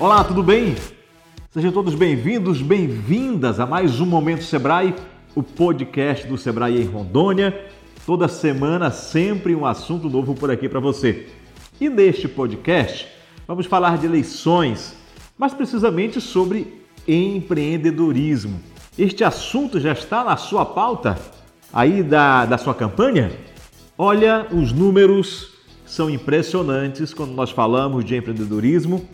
Olá, tudo bem? Sejam todos bem-vindos, bem-vindas a mais um Momento Sebrae, o podcast do Sebrae em Rondônia. Toda semana, sempre um assunto novo por aqui para você. E neste podcast, vamos falar de eleições, mas precisamente sobre empreendedorismo. Este assunto já está na sua pauta aí da, da sua campanha? Olha, os números são impressionantes quando nós falamos de empreendedorismo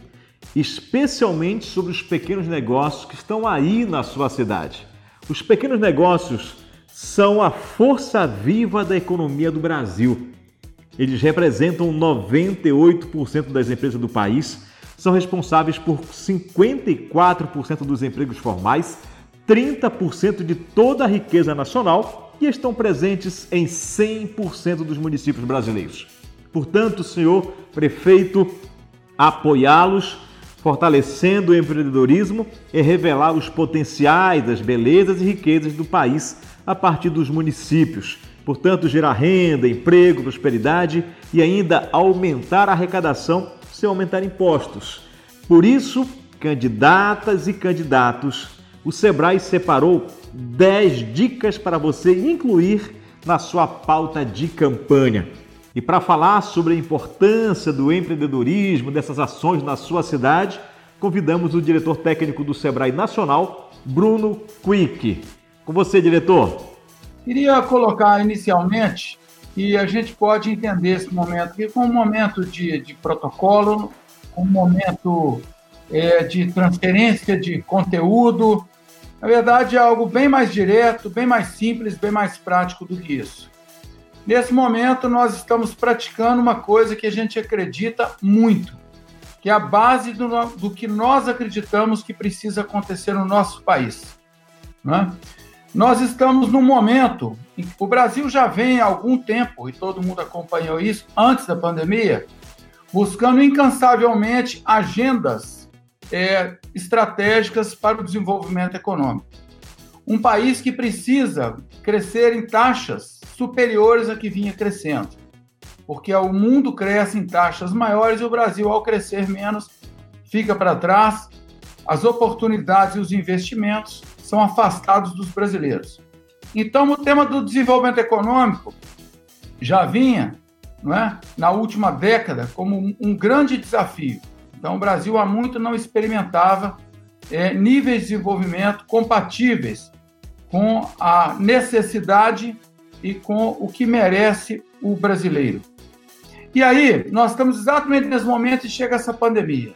especialmente sobre os pequenos negócios que estão aí na sua cidade. Os pequenos negócios são a força viva da economia do Brasil. Eles representam 98% das empresas do país, são responsáveis por 54% dos empregos formais, 30% de toda a riqueza nacional e estão presentes em 100% dos municípios brasileiros. Portanto, senhor prefeito, apoiá-los fortalecendo o empreendedorismo e revelar os potenciais das belezas e riquezas do país a partir dos municípios. Portanto, gerar renda, emprego, prosperidade e ainda aumentar a arrecadação sem aumentar impostos. Por isso, candidatas e candidatos, o Sebrae separou 10 dicas para você incluir na sua pauta de campanha. E para falar sobre a importância do empreendedorismo, dessas ações na sua cidade, convidamos o diretor técnico do Sebrae Nacional, Bruno Quick. Com você, diretor. Queria colocar inicialmente que a gente pode entender esse momento aqui como um momento de, de protocolo, um momento é, de transferência de conteúdo. Na verdade, é algo bem mais direto, bem mais simples, bem mais prático do que isso. Nesse momento, nós estamos praticando uma coisa que a gente acredita muito, que é a base do, do que nós acreditamos que precisa acontecer no nosso país. Né? Nós estamos num momento em que o Brasil já vem há algum tempo, e todo mundo acompanhou isso antes da pandemia, buscando incansavelmente agendas é, estratégicas para o desenvolvimento econômico. Um país que precisa crescer em taxas superiores a que vinha crescendo. Porque o mundo cresce em taxas maiores e o Brasil, ao crescer menos, fica para trás, as oportunidades e os investimentos são afastados dos brasileiros. Então, o tema do desenvolvimento econômico já vinha, não é, na última década, como um grande desafio. Então, o Brasil há muito não experimentava é, níveis de desenvolvimento compatíveis com a necessidade e com o que merece o brasileiro. E aí, nós estamos exatamente nesse momento e chega essa pandemia.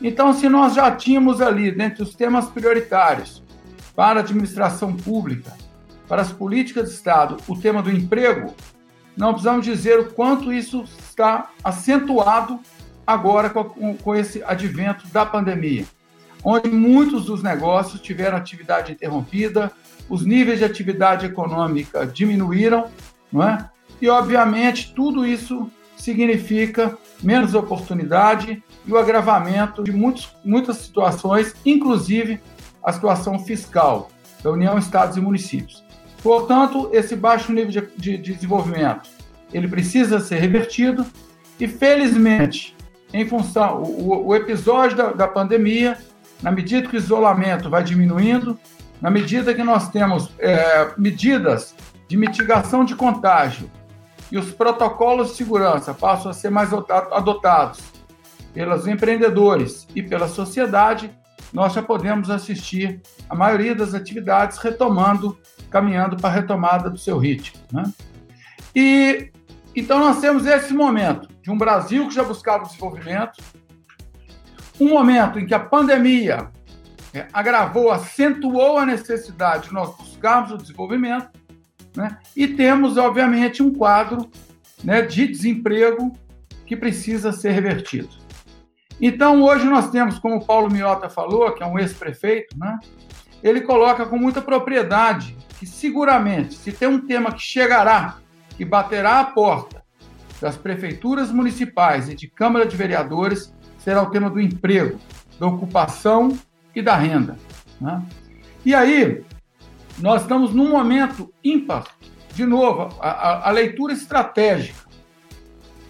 Então, se nós já tínhamos ali, dentre os temas prioritários para a administração pública, para as políticas de Estado, o tema do emprego, não precisamos dizer o quanto isso está acentuado agora com, com esse advento da pandemia, onde muitos dos negócios tiveram atividade interrompida, os níveis de atividade econômica diminuíram, não é? E, obviamente, tudo isso significa menos oportunidade e o agravamento de muitos, muitas situações, inclusive a situação fiscal da União, Estados e Municípios. Portanto, esse baixo nível de, de, de desenvolvimento, ele precisa ser revertido e, felizmente, em função, o, o episódio da, da pandemia, na medida que o isolamento vai diminuindo, na medida que nós temos é, medidas de mitigação de contágio e os protocolos de segurança passam a ser mais adotados pelos empreendedores e pela sociedade, nós já podemos assistir a maioria das atividades retomando, caminhando para a retomada do seu ritmo. Né? E então nós temos esse momento de um Brasil que já buscava o desenvolvimento, um momento em que a pandemia é, agravou, acentuou a necessidade de nós buscarmos o desenvolvimento, né? e temos, obviamente, um quadro né, de desemprego que precisa ser revertido. Então, hoje nós temos, como o Paulo Miota falou, que é um ex-prefeito, né? ele coloca com muita propriedade que, seguramente, se tem um tema que chegará, que baterá a porta das prefeituras municipais e de Câmara de Vereadores, será o tema do emprego, da ocupação e da renda. Né? E aí, nós estamos num momento ímpar, de novo, a, a leitura estratégica.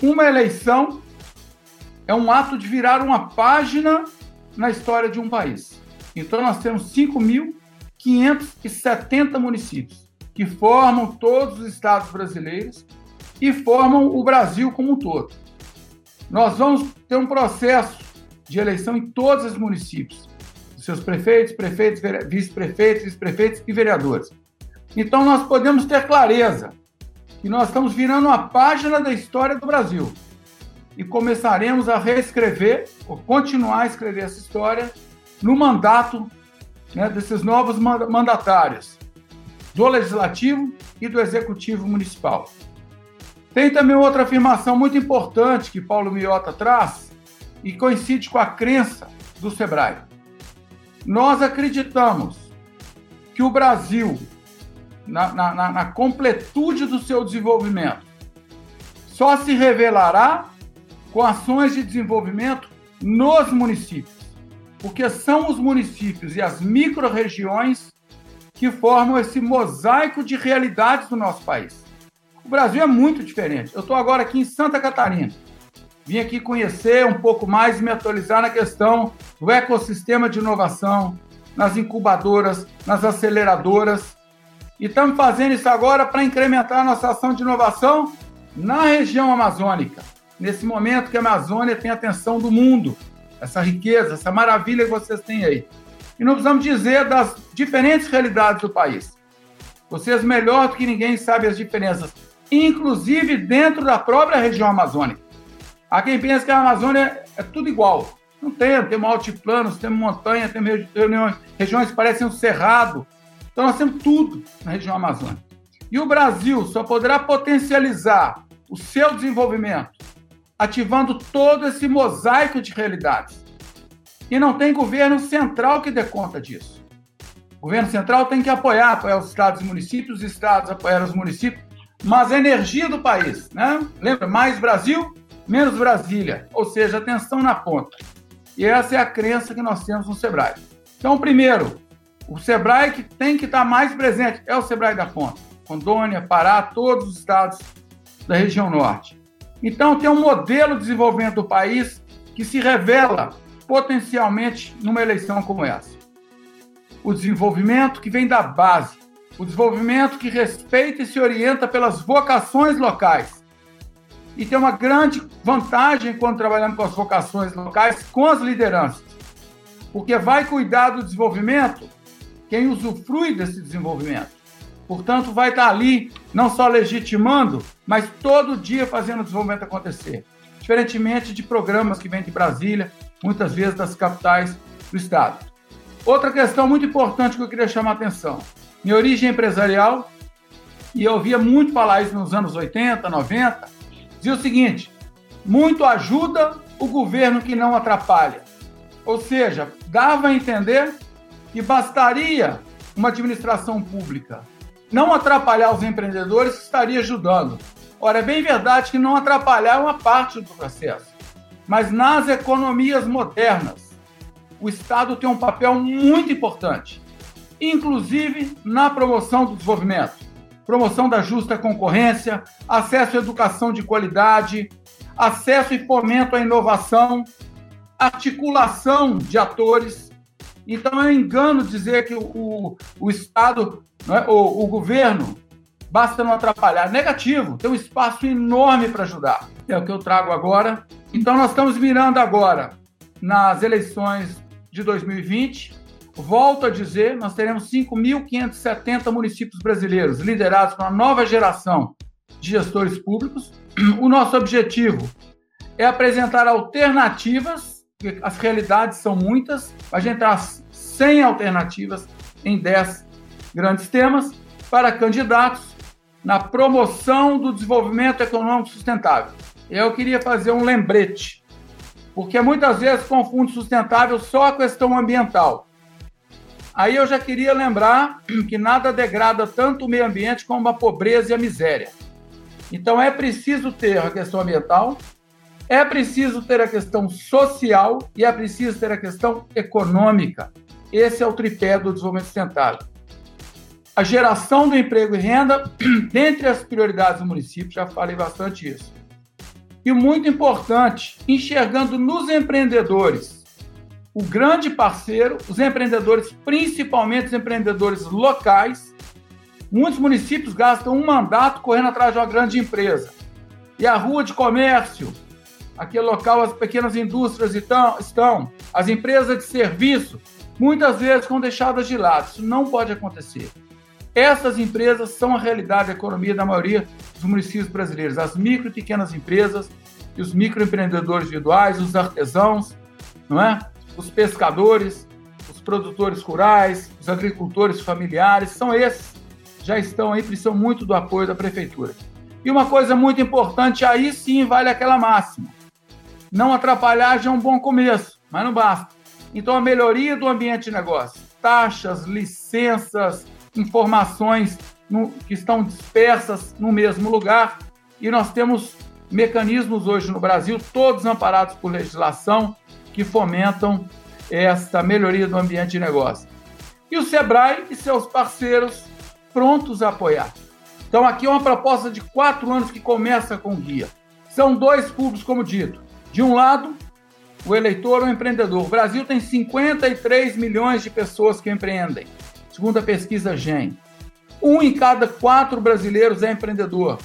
Uma eleição é um ato de virar uma página na história de um país. Então, nós temos 5.570 municípios que formam todos os estados brasileiros e formam o Brasil como um todo. Nós vamos ter um processo de eleição em todos os municípios, seus prefeitos, prefeitos, vice-prefeitos, vice-prefeitos e vereadores. Então, nós podemos ter clareza que nós estamos virando uma página da história do Brasil e começaremos a reescrever, ou continuar a escrever essa história, no mandato né, desses novos mandatários, do Legislativo e do Executivo Municipal. Tem também outra afirmação muito importante que Paulo Miota traz e coincide com a crença do Sebrae. Nós acreditamos que o Brasil, na, na, na completude do seu desenvolvimento, só se revelará com ações de desenvolvimento nos municípios, porque são os municípios e as micro-regiões que formam esse mosaico de realidades do nosso país. O Brasil é muito diferente. Eu estou agora aqui em Santa Catarina. Vim aqui conhecer um pouco mais e me atualizar na questão do ecossistema de inovação, nas incubadoras, nas aceleradoras. E estamos fazendo isso agora para incrementar a nossa ação de inovação na região amazônica. Nesse momento que a Amazônia tem a atenção do mundo, essa riqueza, essa maravilha que vocês têm aí. E não precisamos dizer das diferentes realidades do país. Vocês, melhor do que ninguém, sabem as diferenças, inclusive dentro da própria região amazônica. Há quem pensa que a Amazônia é tudo igual. Não tem, temos altiplanos, temos montanha, temos regiões que parecem um cerrado. Então nós temos tudo na região amazônica. E o Brasil só poderá potencializar o seu desenvolvimento ativando todo esse mosaico de realidades. E não tem governo central que dê conta disso. O governo central tem que apoiar, apoiar os estados e municípios, os estados apoiar os municípios, mas a energia do país, né? Lembra, mais Brasil, menos Brasília, ou seja, atenção na ponta. E essa é a crença que nós temos no Sebrae. Então, primeiro, o Sebrae que tem que estar mais presente é o Sebrae da Ponta. Rondônia, Pará, todos os estados da região norte. Então, tem um modelo de desenvolvimento do país que se revela potencialmente numa eleição como essa. O desenvolvimento que vem da base, o desenvolvimento que respeita e se orienta pelas vocações locais e tem uma grande vantagem quando trabalhando com as vocações locais, com as lideranças, porque vai cuidar do desenvolvimento quem usufrui desse desenvolvimento. Portanto, vai estar ali não só legitimando, mas todo dia fazendo o desenvolvimento acontecer. Diferentemente de programas que vêm de Brasília, muitas vezes das capitais do Estado. Outra questão muito importante que eu queria chamar a atenção. Minha origem empresarial, e eu ouvia muito falar isso nos anos 80, 90, dizia o seguinte: muito ajuda o governo que não atrapalha. Ou seja, dava a entender que bastaria uma administração pública não atrapalhar os empreendedores, estaria ajudando. Ora, é bem verdade que não atrapalhar é uma parte do processo, mas nas economias modernas, o Estado tem um papel muito importante, inclusive na promoção do desenvolvimento promoção da justa concorrência, acesso à educação de qualidade, acesso e fomento à inovação, articulação de atores. Então, é um engano dizer que o, o Estado, é, o, o governo, basta não atrapalhar. Negativo, tem um espaço enorme para ajudar. É o que eu trago agora. Então, nós estamos mirando agora nas eleições de 2020 Volto a dizer, nós teremos 5.570 municípios brasileiros liderados por uma nova geração de gestores públicos. O nosso objetivo é apresentar alternativas, as realidades são muitas, a gente entrar 100 alternativas em 10 grandes temas para candidatos na promoção do desenvolvimento econômico sustentável. Eu queria fazer um lembrete, porque muitas vezes confunde sustentável só a questão ambiental. Aí eu já queria lembrar que nada degrada tanto o meio ambiente como a pobreza e a miséria. Então é preciso ter a questão ambiental, é preciso ter a questão social e é preciso ter a questão econômica. Esse é o tripé do desenvolvimento sustentável. A geração do emprego e renda, dentre as prioridades do município, já falei bastante isso. E muito importante, enxergando nos empreendedores o grande parceiro, os empreendedores, principalmente os empreendedores locais. Muitos municípios gastam um mandato correndo atrás de uma grande empresa. E a rua de comércio, aquele local, as pequenas indústrias estão, estão as empresas de serviço, muitas vezes são deixadas de lado. Isso não pode acontecer. Essas empresas são a realidade da economia da maioria dos municípios brasileiros. As micro e pequenas empresas, e os microempreendedores individuais, os artesãos, não é? Os pescadores, os produtores rurais, os agricultores familiares, são esses já estão aí, precisam muito do apoio da prefeitura. E uma coisa muito importante, aí sim vale aquela máxima. Não atrapalhar já é um bom começo, mas não basta. Então, a melhoria do ambiente de negócio, taxas, licenças, informações no, que estão dispersas no mesmo lugar, e nós temos mecanismos hoje no Brasil, todos amparados por legislação, que fomentam esta melhoria do ambiente de negócio. E o Sebrae e seus parceiros prontos a apoiar. Então, aqui é uma proposta de quatro anos que começa com guia. São dois públicos, como dito. De um lado, o eleitor ou o empreendedor. O Brasil tem 53 milhões de pessoas que empreendem, segundo a pesquisa GEM. Um em cada quatro brasileiros é empreendedor.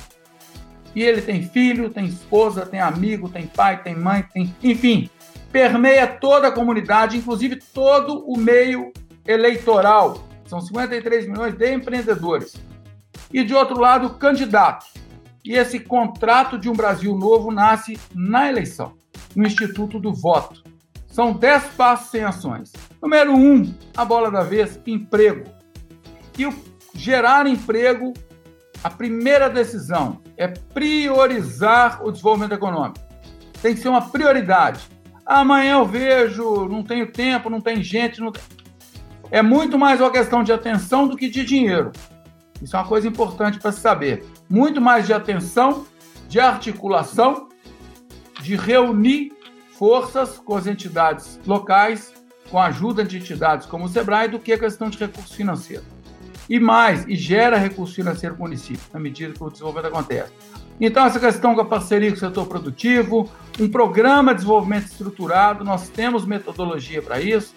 E ele tem filho, tem esposa, tem amigo, tem pai, tem mãe, tem. Enfim, permeia toda a comunidade, inclusive todo o meio eleitoral. São 53 milhões de empreendedores. E de outro lado, candidatos. E esse contrato de um Brasil novo nasce na eleição, no Instituto do Voto. São 10 passos sem ações. Número 1, um, a bola da vez, emprego. E o gerar emprego a primeira decisão é priorizar o desenvolvimento econômico. Tem que ser uma prioridade. Amanhã eu vejo, não tenho tempo, não tem gente. Não. É muito mais uma questão de atenção do que de dinheiro. Isso é uma coisa importante para se saber. Muito mais de atenção, de articulação, de reunir forças com as entidades locais, com a ajuda de entidades como o SEBRAE, do que a questão de recurso financeiro e mais, e gera recurso financeiro para o município, na medida que o desenvolvimento acontece. Então, essa questão com a parceria com o setor produtivo, um programa de desenvolvimento estruturado, nós temos metodologia para isso,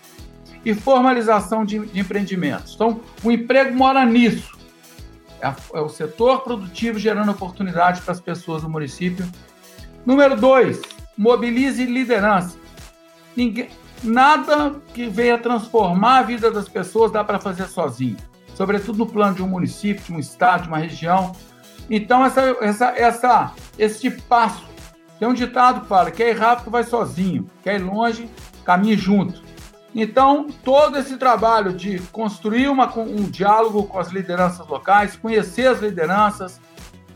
e formalização de, de, empreendimentos. Então, o emprego mora nisso. É, é o setor produtivo gerando oportunidades para as pessoas do município. Número dois, mobilize liderança. Ninguém, nada que venha transformar a vida das pessoas dá para fazer sozinho sobretudo no plano de um município, de um estado, de uma região. Então, essa, essa, essa, esse passo. Tem um ditado que fala: quer ir rápido, vai sozinho, quer ir longe, caminhe junto. Então, todo esse trabalho de construir uma, um diálogo com as lideranças locais, conhecer as lideranças,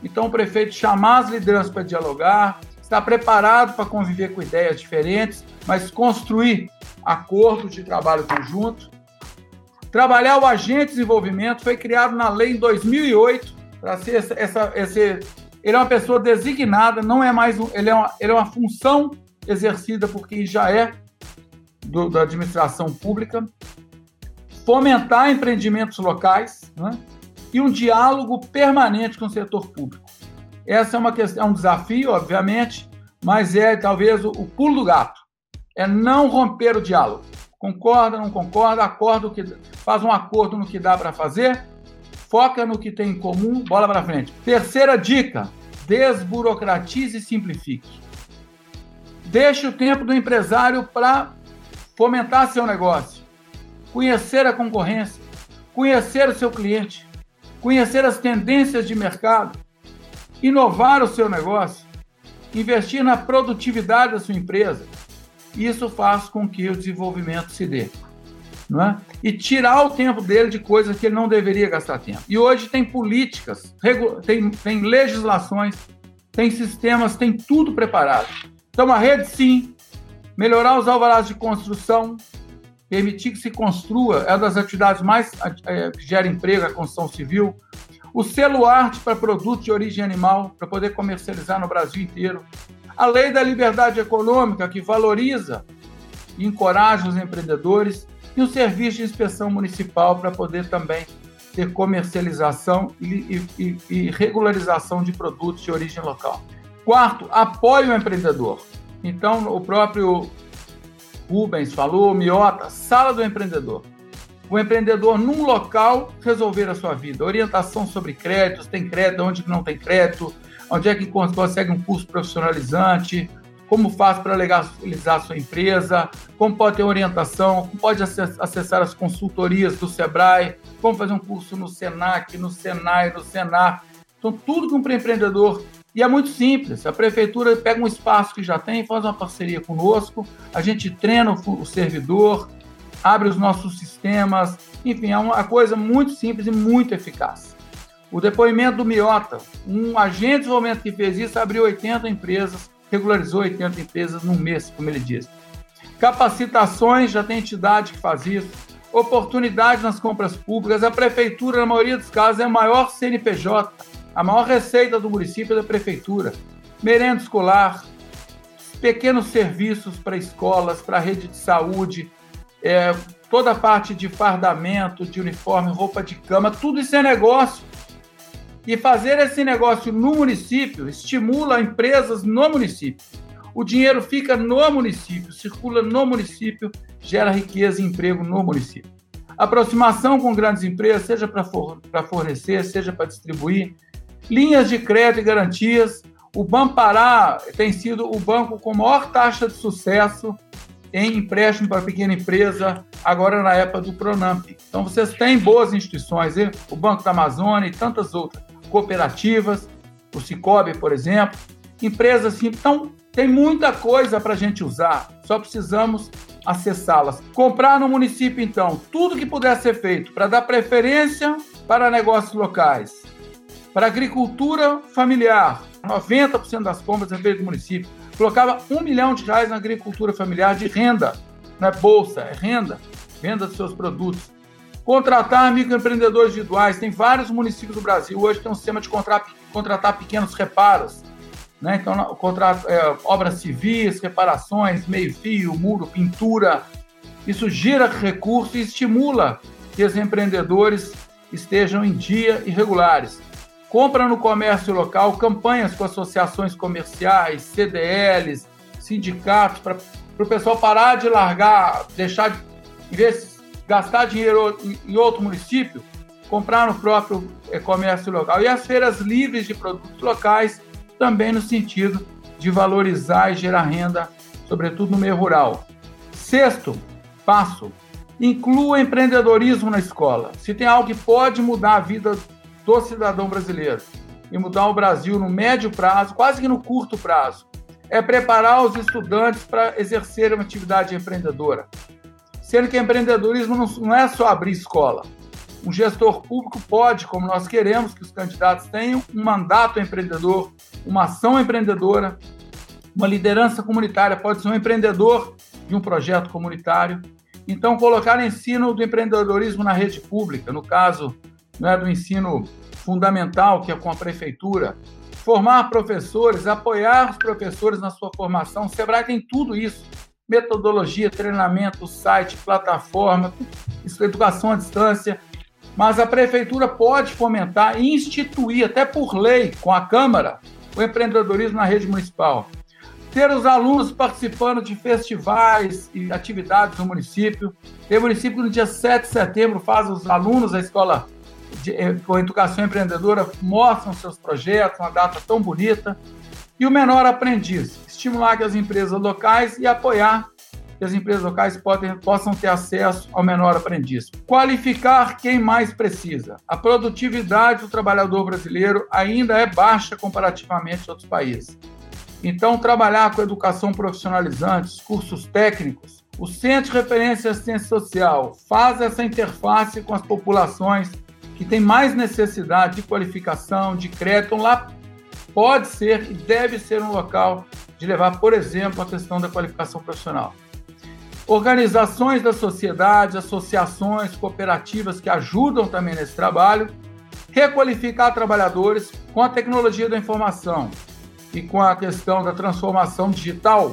então o prefeito chamar as lideranças para dialogar, estar preparado para conviver com ideias diferentes, mas construir acordos de trabalho conjunto. Trabalhar o agente de desenvolvimento foi criado na lei em 2008 para ser essa, essa, esse, ele é uma pessoa designada, não é mais um, ele é uma, ele é uma função exercida por quem já é do, da administração pública, fomentar empreendimentos locais né, e um diálogo permanente com o setor público. Essa é uma questão, é um desafio, obviamente, mas é talvez o, o pulo do gato. É não romper o diálogo. Concorda, não concorda, acorda que faz um acordo no que dá para fazer, foca no que tem em comum, bola para frente. Terceira dica: desburocratize e simplifique. Deixe o tempo do empresário para fomentar seu negócio, conhecer a concorrência, conhecer o seu cliente, conhecer as tendências de mercado, inovar o seu negócio, investir na produtividade da sua empresa, isso faz com que o desenvolvimento se dê. É? E tirar o tempo dele de coisas que ele não deveria gastar tempo. E hoje tem políticas, tem, tem legislações, tem sistemas, tem tudo preparado. Então, a rede, sim, melhorar os alvarás de construção, permitir que se construa, é uma das atividades mais é, que gera emprego, a construção civil. O selo arte para produtos de origem animal, para poder comercializar no Brasil inteiro. A lei da liberdade econômica, que valoriza e encoraja os empreendedores, e o serviço de inspeção municipal para poder também ter comercialização e, e, e, regularização de produtos de origem local. Quarto, apoio ao empreendedor. Então, o próprio Rubens falou, Miota, sala do empreendedor. O empreendedor, num local, resolver a sua vida. Orientação sobre créditos, tem crédito, onde não tem crédito, onde é que consegue um curso profissionalizante, como faz para legalizar sua empresa, como pode ter orientação, como pode acessar as consultorias do Sebrae, como fazer um curso no Senac, no Senai, no Senar. Então, tudo que um empreendedor. E é muito simples. A prefeitura pega um espaço que já tem, faz uma parceria conosco, a gente treina o servidor, abre os nossos sistemas, enfim, é uma coisa muito simples e muito eficaz. O depoimento do Miota, um agente de desenvolvimento que fez isso, abriu 80 empresas, regularizou 80 empresas num mês, como ele disse. Capacitações, já tem entidade que faz isso. Oportunidade nas compras públicas. A prefeitura, na maioria dos casos, é a maior CNPJ, a maior receita do município é da prefeitura. Merenda escolar, pequenos serviços para escolas, para rede de saúde, é, toda a parte de fardamento, de uniforme, roupa de cama, tudo isso é negócio. E fazer esse negócio no município estimula empresas no município. O dinheiro fica no município, circula no município, gera riqueza e emprego no município. Aproximação com grandes empresas, seja para fornecer, seja para distribuir. Linhas de crédito e garantias. O Bampará tem sido o banco com maior taxa de sucesso em empréstimo para pequena empresa, agora na época do Pronamp. Então, vocês têm boas instituições, hein? o Banco da Amazônia e tantas outras cooperativas, o Cicobi, por exemplo, empresas assim. Então, tem muita coisa para a gente usar, só precisamos acessá-las. Comprar no município, então, tudo que puder ser feito para dar preferência para negócios locais, para agricultura familiar, 90% das compras é feito do município. Colocava um milhão de reais na agricultura familiar de renda, não é bolsa, é renda, venda dos seus produtos. Contratar microempreendedores individuais. Tem vários municípios do Brasil hoje que tem um sistema de contratar, pequenos reparos. Né? Então, contrato, é, obras civis, reparações, meio-fio, muro, pintura. Isso gira recursos e estimula que os empreendedores estejam em dia e regulares. Compra no comércio local, campanhas com associações comerciais, CDLs, sindicatos, para o pessoal parar de largar, deixar de, em vez gastar dinheiro em outro município, comprar no próprio eh, comércio local. E as feiras livres de produtos locais, também no sentido de valorizar e gerar renda, sobretudo no meio rural. Sexto passo, inclua empreendedorismo na escola. Se tem algo que pode mudar a vida do cidadão brasileiro e mudar o Brasil no médio prazo, quase que no curto prazo, é preparar os estudantes para exercer uma atividade empreendedora. Sendo que empreendedorismo não, é só abrir escola. Um gestor público pode, como nós queremos que os candidatos tenham, um mandato empreendedor, uma ação empreendedora, uma liderança comunitária, pode ser um empreendedor de um projeto comunitário. Então, colocar ensino do empreendedorismo na rede pública, no caso né, do ensino fundamental, que é com a prefeitura, formar professores, apoiar os professores na sua formação. O Sebrae tem tudo isso metodologia, treinamento, site, plataforma, educação à distância. Mas a prefeitura pode fomentar e instituir, até por lei, com a Câmara, o empreendedorismo na rede municipal. Ter os alunos participando de festivais e atividades no município. Tem município que no dia 7 de setembro faz os alunos da escola de, eh, com educação empreendedora mostram seus projetos, uma data tão bonita. E o menor aprendiz, estimular que as empresas locais e apoiar que as empresas locais podem, possam ter acesso ao menor aprendiz. Qualificar quem mais precisa. A produtividade do trabalhador brasileiro ainda é baixa comparativamente a outros países. Então, trabalhar com educação profissionalizante, cursos técnicos, o Centro de Referência de Assistência Social faz essa interface com as populações que têm mais necessidade de qualificação, de crédito, lá pode ser e deve ser um local de levar, por exemplo, a questão da qualificação profissional. Organizações da sociedade, associações, cooperativas que ajudam também nesse trabalho, requalificar trabalhadores com a tecnologia da informação e com a questão da transformação digital,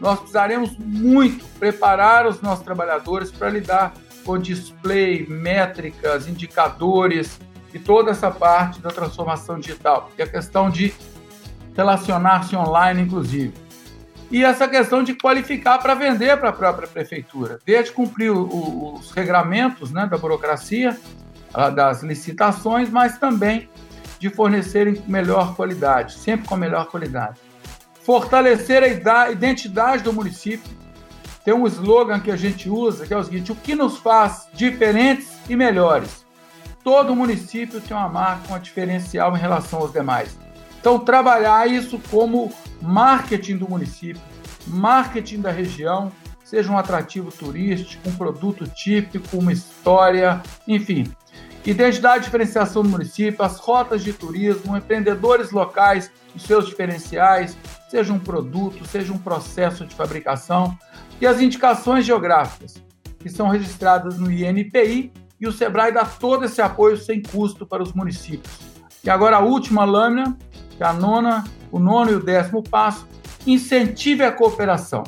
nós precisaremos muito preparar os nossos trabalhadores para lidar com display, métricas, indicadores, e toda essa parte da transformação digital, e a questão de relacionar-se online, inclusive. e essa questão de qualificar para vender para a própria prefeitura, desde cumprir os regramentos né, da burocracia, das licitações, mas também de fornecerem melhor qualidade, sempre com melhor qualidade. Fortalecer a identidade do município. Tem um slogan que a gente usa, que é o seguinte: o que nos faz diferentes e melhores? Todo município tem uma marca, um diferencial em relação aos demais. Então, trabalhar isso como marketing do município, marketing da região, seja um atrativo turístico, um produto típico, uma história, enfim. Identidade e diferenciação do município, as rotas de turismo, empreendedores locais, os seus diferenciais, seja um produto, seja um processo de fabricação, e as indicações geográficas, que são registradas no INPI, e o SEBRAE dá todo esse apoio sem custo para os municípios. E agora a última lâmina, que é a nona, o nono e o décimo passo, incentive a cooperação.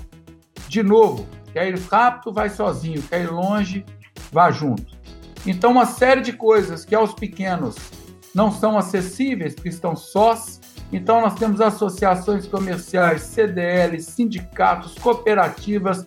De novo, quer ir rápido, vai sozinho, quer ir longe, vá junto. Então, uma série de coisas que aos pequenos não são acessíveis, porque estão sós. Então, nós temos associações comerciais, CDLs, sindicatos, cooperativas.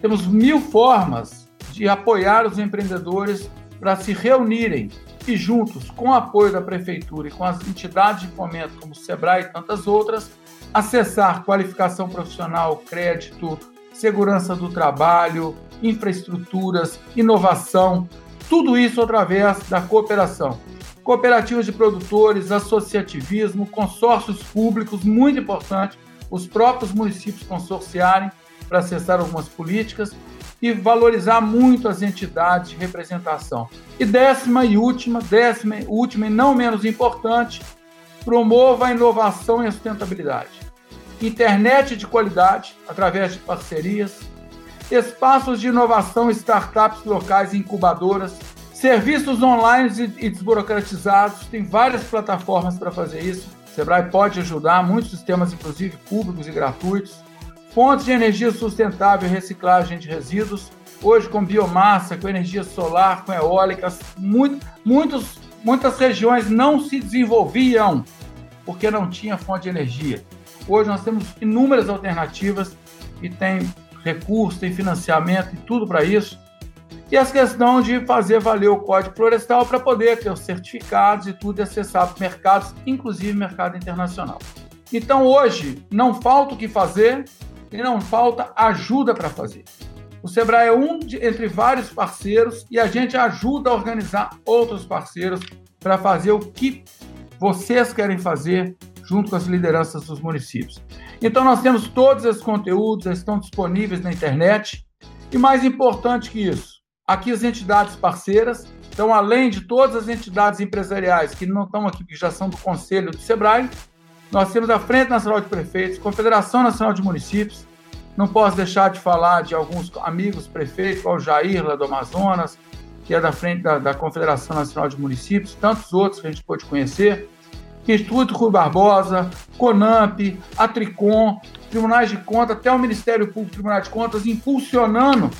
Temos mil formas de apoiar os empreendedores para se reunirem e juntos, com o apoio da prefeitura e com as entidades de fomento como o Sebrae e tantas outras, acessar qualificação profissional, crédito, segurança do trabalho, infraestruturas, inovação, tudo isso através da cooperação. Cooperativas de produtores, associativismo, consórcios públicos, muito importante, os próprios municípios consorciarem para acessar algumas políticas e valorizar muito as entidades de representação. E décima e última, décima e última e não menos importante, promova a inovação e a sustentabilidade. Internet de qualidade, através de parcerias, espaços de inovação, startups locais e incubadoras, serviços online e desburocratizados, tem várias plataformas para fazer isso. O Sebrae pode ajudar, muitos sistemas, inclusive públicos e gratuitos Fontes de energia sustentável e reciclagem de resíduos, hoje com biomassa, com energia solar, com eólicas, muito, muitos, muitas regiões não se desenvolviam porque não tinha fonte de energia. Hoje nós temos inúmeras alternativas e tem recursos, tem financiamento e tudo para isso. E essa questão de fazer valer o Código Florestal para poder ter os certificados e tudo e acessar mercados, inclusive mercado internacional. Então hoje não falta o que fazer, e não falta ajuda para fazer. O Sebrae é um de, entre vários parceiros e a gente ajuda a organizar outros parceiros para fazer o que vocês querem fazer junto com as lideranças dos municípios. Então, nós temos todos esses conteúdos, eles estão disponíveis na internet. E mais importante que isso, aqui as entidades parceiras, então, além de todas as entidades empresariais que não estão aqui, que já são do Conselho do SEBRAE, nós temos a Frente Nacional de Prefeitos, Confederação Nacional de Municípios. Não posso deixar de falar de alguns amigos prefeitos, como o Jair, lá do Amazonas, que é da frente da, da Confederação Nacional de Municípios, tantos outros que a gente pode conhecer. Instituto Rui Barbosa, CONAMP, a Tricom, Tribunais de Contas, até o Ministério Público Tribunal de Contas, impulsionando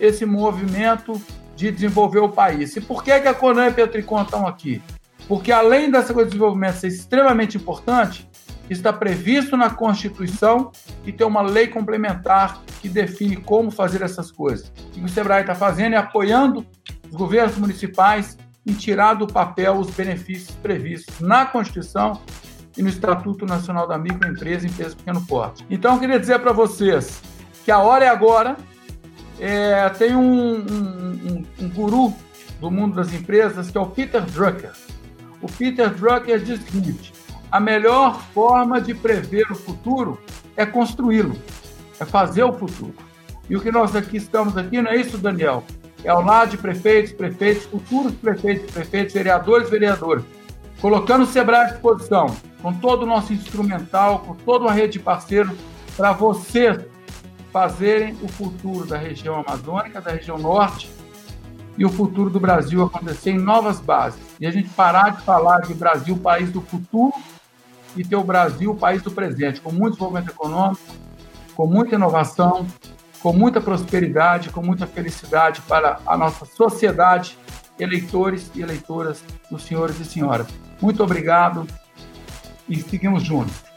esse movimento de desenvolver o país. E por que, que a CONAMP e a Tricom estão aqui? Porque além dessa coisa de desenvolvimento ser extremamente importante, está previsto na Constituição e tem uma lei complementar que define como fazer essas coisas. Que o Sebrae está fazendo é apoiando os governos municipais em tirar do papel os benefícios previstos na Constituição e no Estatuto Nacional da Microempresa e Empresa Pequeno Porte. Então, eu queria dizer para vocês que a hora é agora. É, tem um, um, um, um guru do mundo das empresas que é o Peter Drucker. O Peter Drucker diz o seguinte: a melhor forma de prever o futuro é construí-lo, é fazer o futuro. E o que nós aqui estamos aqui não é isso, Daniel. É ao lado de prefeitos, prefeitos, futuros prefeitos, prefeitos, vereadores, vereadores, colocando o Sebrae à disposição, com todo o nosso instrumental, com toda uma rede de parceiros, para vocês fazerem o futuro da região amazônica, da região norte, e o futuro do Brasil acontecer em novas bases. E a gente parar de falar de Brasil, país do futuro, e ter o Brasil, país do presente, com muito desenvolvimento econômico, com muita inovação, com muita prosperidade, com muita felicidade para a nossa sociedade, eleitores e eleitoras, dos senhores e senhoras. Muito obrigado e seguimos juntos.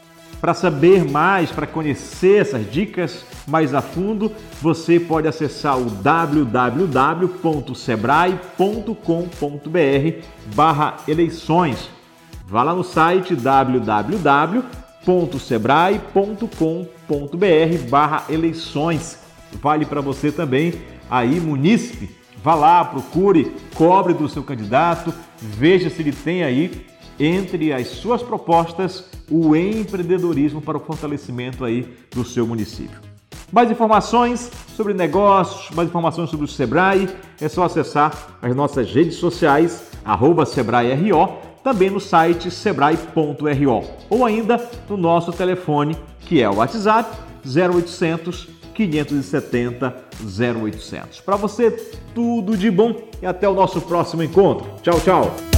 Para saber mais, para conhecer essas dicas mais a fundo, você pode acessar o www.sebrae.com.br barra eleições. Vá lá no site www.sebrae.com.br barra eleições. Vale para você também aí, munícipe. Vá lá, procure, cobre do seu candidato, veja se ele tem aí entre as suas propostas o empreendedorismo para o fortalecimento aí do seu município. Mais informações sobre negócios, mais informações sobre o Sebrae, é só acessar as nossas redes sociais, arroba SebraeRO, também no site sebrae.ro ou ainda no nosso telefone, que é o WhatsApp 0800 570 0800. Para você, tudo de bom e até o nosso próximo encontro. Tchau, tchau!